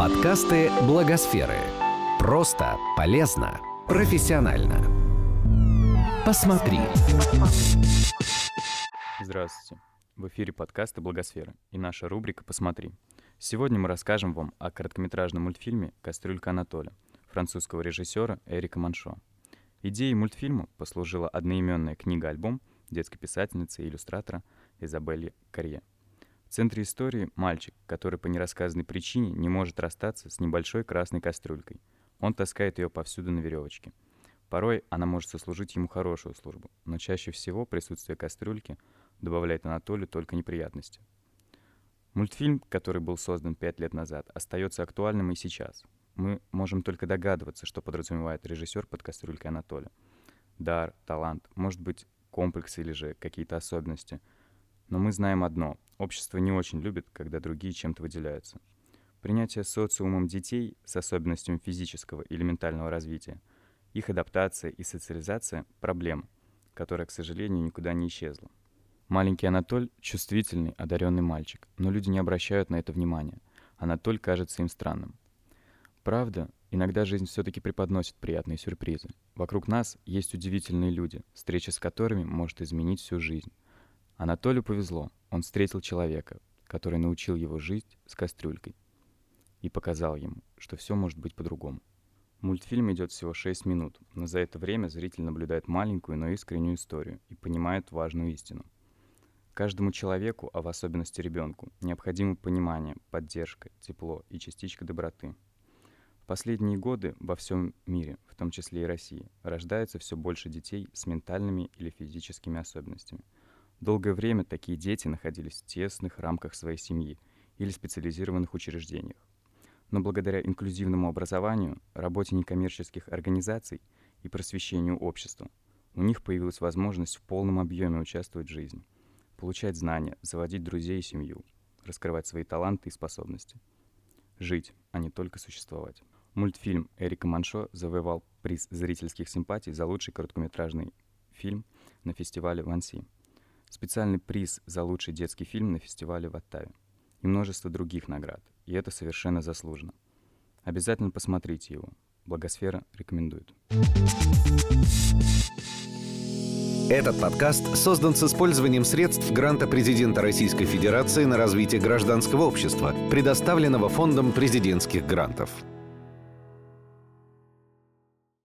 Подкасты Благосферы. Просто, полезно, профессионально. Посмотри. Здравствуйте. В эфире подкасты Благосферы и наша рубрика «Посмотри». Сегодня мы расскажем вам о короткометражном мультфильме «Кастрюлька Анатоля» французского режиссера Эрика Маншо. Идеей мультфильма послужила одноименная книга-альбом детской писательницы и иллюстратора Изабелли Карье. В центре истории мальчик, который по нерассказанной причине не может расстаться с небольшой красной кастрюлькой. Он таскает ее повсюду на веревочке. Порой она может сослужить ему хорошую службу, но чаще всего присутствие кастрюльки добавляет Анатолию только неприятности. Мультфильм, который был создан пять лет назад, остается актуальным и сейчас. Мы можем только догадываться, что подразумевает режиссер под кастрюлькой Анатолия. Дар, талант, может быть, комплексы или же какие-то особенности. Но мы знаем одно Общество не очень любит, когда другие чем-то выделяются. Принятие социумом детей с особенностями физического или ментального развития, их адаптация и социализация – проблема, которая, к сожалению, никуда не исчезла. Маленький Анатоль – чувствительный, одаренный мальчик, но люди не обращают на это внимания. Анатоль кажется им странным. Правда, иногда жизнь все-таки преподносит приятные сюрпризы. Вокруг нас есть удивительные люди, встреча с которыми может изменить всю жизнь. Анатолию повезло – он встретил человека, который научил его жить с кастрюлькой и показал ему, что все может быть по-другому. Мультфильм идет всего 6 минут, но за это время зритель наблюдает маленькую, но искреннюю историю и понимает важную истину. Каждому человеку, а в особенности ребенку, необходимо понимание, поддержка, тепло и частичка доброты. В последние годы во всем мире, в том числе и России, рождается все больше детей с ментальными или физическими особенностями – Долгое время такие дети находились в тесных рамках своей семьи или специализированных учреждениях. Но благодаря инклюзивному образованию, работе некоммерческих организаций и просвещению общества, у них появилась возможность в полном объеме участвовать в жизни, получать знания, заводить друзей и семью, раскрывать свои таланты и способности. Жить, а не только существовать. Мультфильм Эрика Маншо завоевал приз зрительских симпатий за лучший короткометражный фильм на фестивале в Анси – специальный приз за лучший детский фильм на фестивале в Оттаве и множество других наград, и это совершенно заслуженно. Обязательно посмотрите его. Благосфера рекомендует. Этот подкаст создан с использованием средств гранта президента Российской Федерации на развитие гражданского общества, предоставленного Фондом президентских грантов.